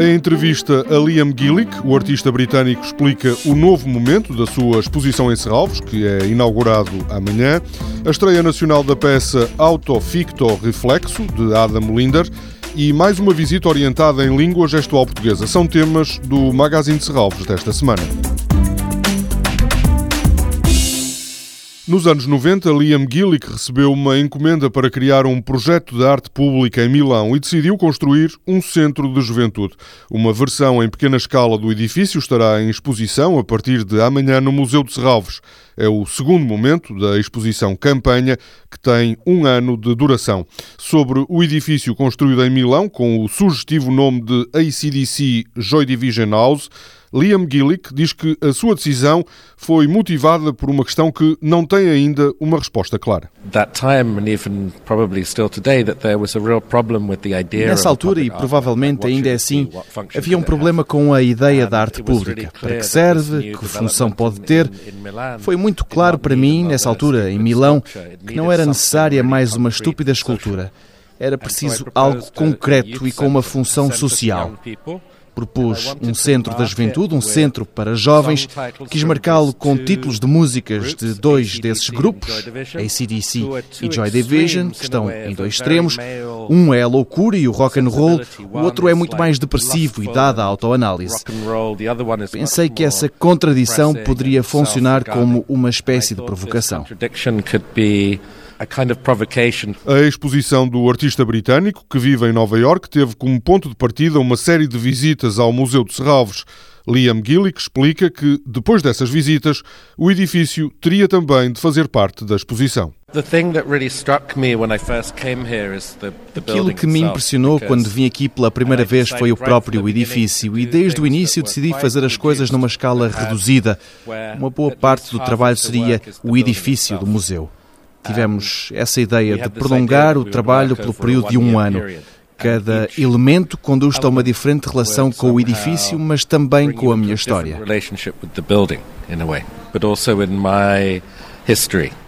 Em entrevista a Liam Gillick, o artista britânico explica o novo momento da sua exposição em Serralves, que é inaugurado amanhã, a estreia nacional da peça Auto Ficto Reflexo, de Adam Linder, e mais uma visita orientada em língua gestual portuguesa. São temas do Magazine de Serralves desta semana. Nos anos 90, Liam Gillick recebeu uma encomenda para criar um projeto de arte pública em Milão e decidiu construir um centro de juventude. Uma versão em pequena escala do edifício estará em exposição a partir de amanhã no Museu de Serralves. É o segundo momento da exposição Campanha, que tem um ano de duração. Sobre o edifício construído em Milão, com o sugestivo nome de ACDC Joy Division House, Liam Gillick diz que a sua decisão foi motivada por uma questão que não tem ainda uma resposta clara. Nessa altura, e provavelmente ainda é assim, havia um problema com a ideia da arte pública. Para que serve? Que função pode ter? Foi muito claro para mim, nessa altura, em Milão, que não era necessária mais uma estúpida escultura. Era preciso algo concreto e com uma função social propôs um centro da juventude, um centro para jovens. Quis marcá-lo com títulos de músicas de dois desses grupos, ACDC e Joy Division, que estão em dois extremos. Um é a loucura e o rock and roll, o outro é muito mais depressivo e dada a autoanálise. Pensei que essa contradição poderia funcionar como uma espécie de provocação a kind of provocation. A exposição do artista britânico, que vive em Nova York, teve como ponto de partida uma série de visitas ao Museu de Serralves. Liam Gillick explica que, depois dessas visitas, o edifício teria também de fazer parte da exposição. Aquilo que me impressionou quando vim aqui pela primeira vez foi o próprio edifício e desde o início decidi fazer as coisas numa escala reduzida. Uma boa parte do trabalho seria o edifício do museu. Tivemos essa ideia de prolongar o trabalho pelo período de um ano. Cada elemento conduz a uma diferente relação com o edifício, mas também com a minha história.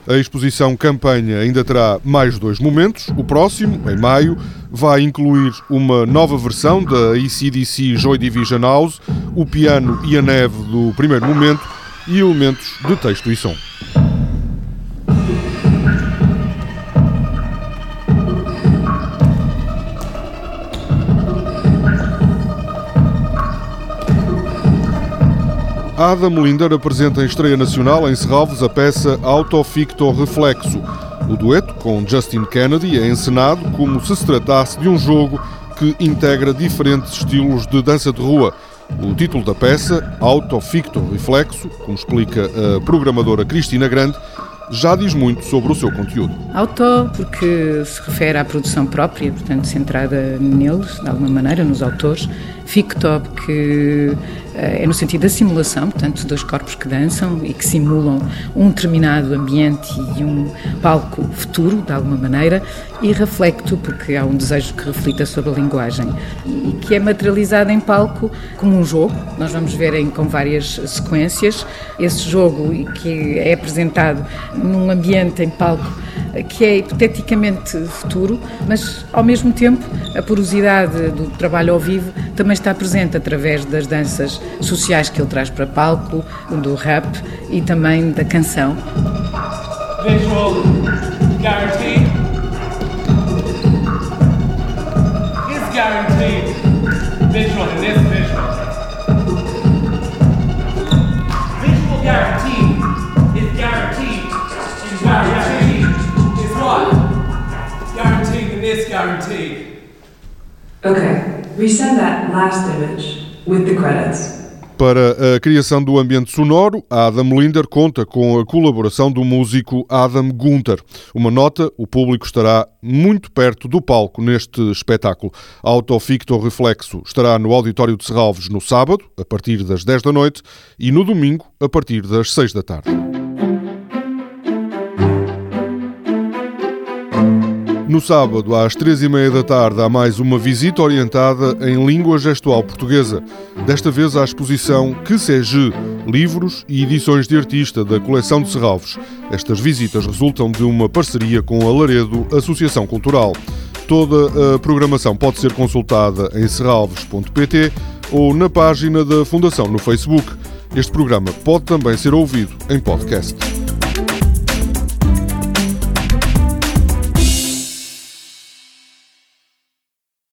A exposição Campanha ainda terá mais dois momentos. O próximo, em maio, vai incluir uma nova versão da ACDC Joy Division House, o piano e a neve do primeiro momento e elementos de texto e som. Adam Linder apresenta em estreia nacional em Serralves a peça Autoficto Reflexo. O dueto com Justin Kennedy é encenado como se se tratasse de um jogo que integra diferentes estilos de dança de rua. O título da peça, Autoficto Reflexo, como explica a programadora Cristina Grande, já diz muito sobre o seu conteúdo. Auto, porque se refere à produção própria, portanto, centrada neles, de alguma maneira, nos autores. Ficto, que eh, é no sentido da simulação, portanto, dos corpos que dançam e que simulam um determinado ambiente e um palco futuro, de alguma maneira, e reflecto, porque há um desejo que reflita sobre a linguagem e que é materializado em palco como um jogo. Nós vamos ver em, com várias sequências esse jogo que é apresentado num ambiente em palco que é hipoteticamente futuro, mas ao mesmo tempo a porosidade do trabalho ao vivo também está presente através das danças sociais que ele traz para palco, do rap e também da canção. Visual Guaranteed. Okay, resend that last image with the credits. Para a criação do ambiente sonoro, Adam Linder conta com a colaboração do músico Adam Gunther. Uma nota: o público estará muito perto do palco neste espetáculo. Autoficto Reflexo estará no Auditório de Serralves no sábado, a partir das 10 da noite, e no domingo, a partir das 6 da tarde. No sábado, às três e meia da tarde, há mais uma visita orientada em língua gestual portuguesa. Desta vez à exposição Que Seja, livros e edições de artista da coleção de Serralves. Estas visitas resultam de uma parceria com a Laredo Associação Cultural. Toda a programação pode ser consultada em serralves.pt ou na página da Fundação no Facebook. Este programa pode também ser ouvido em podcast.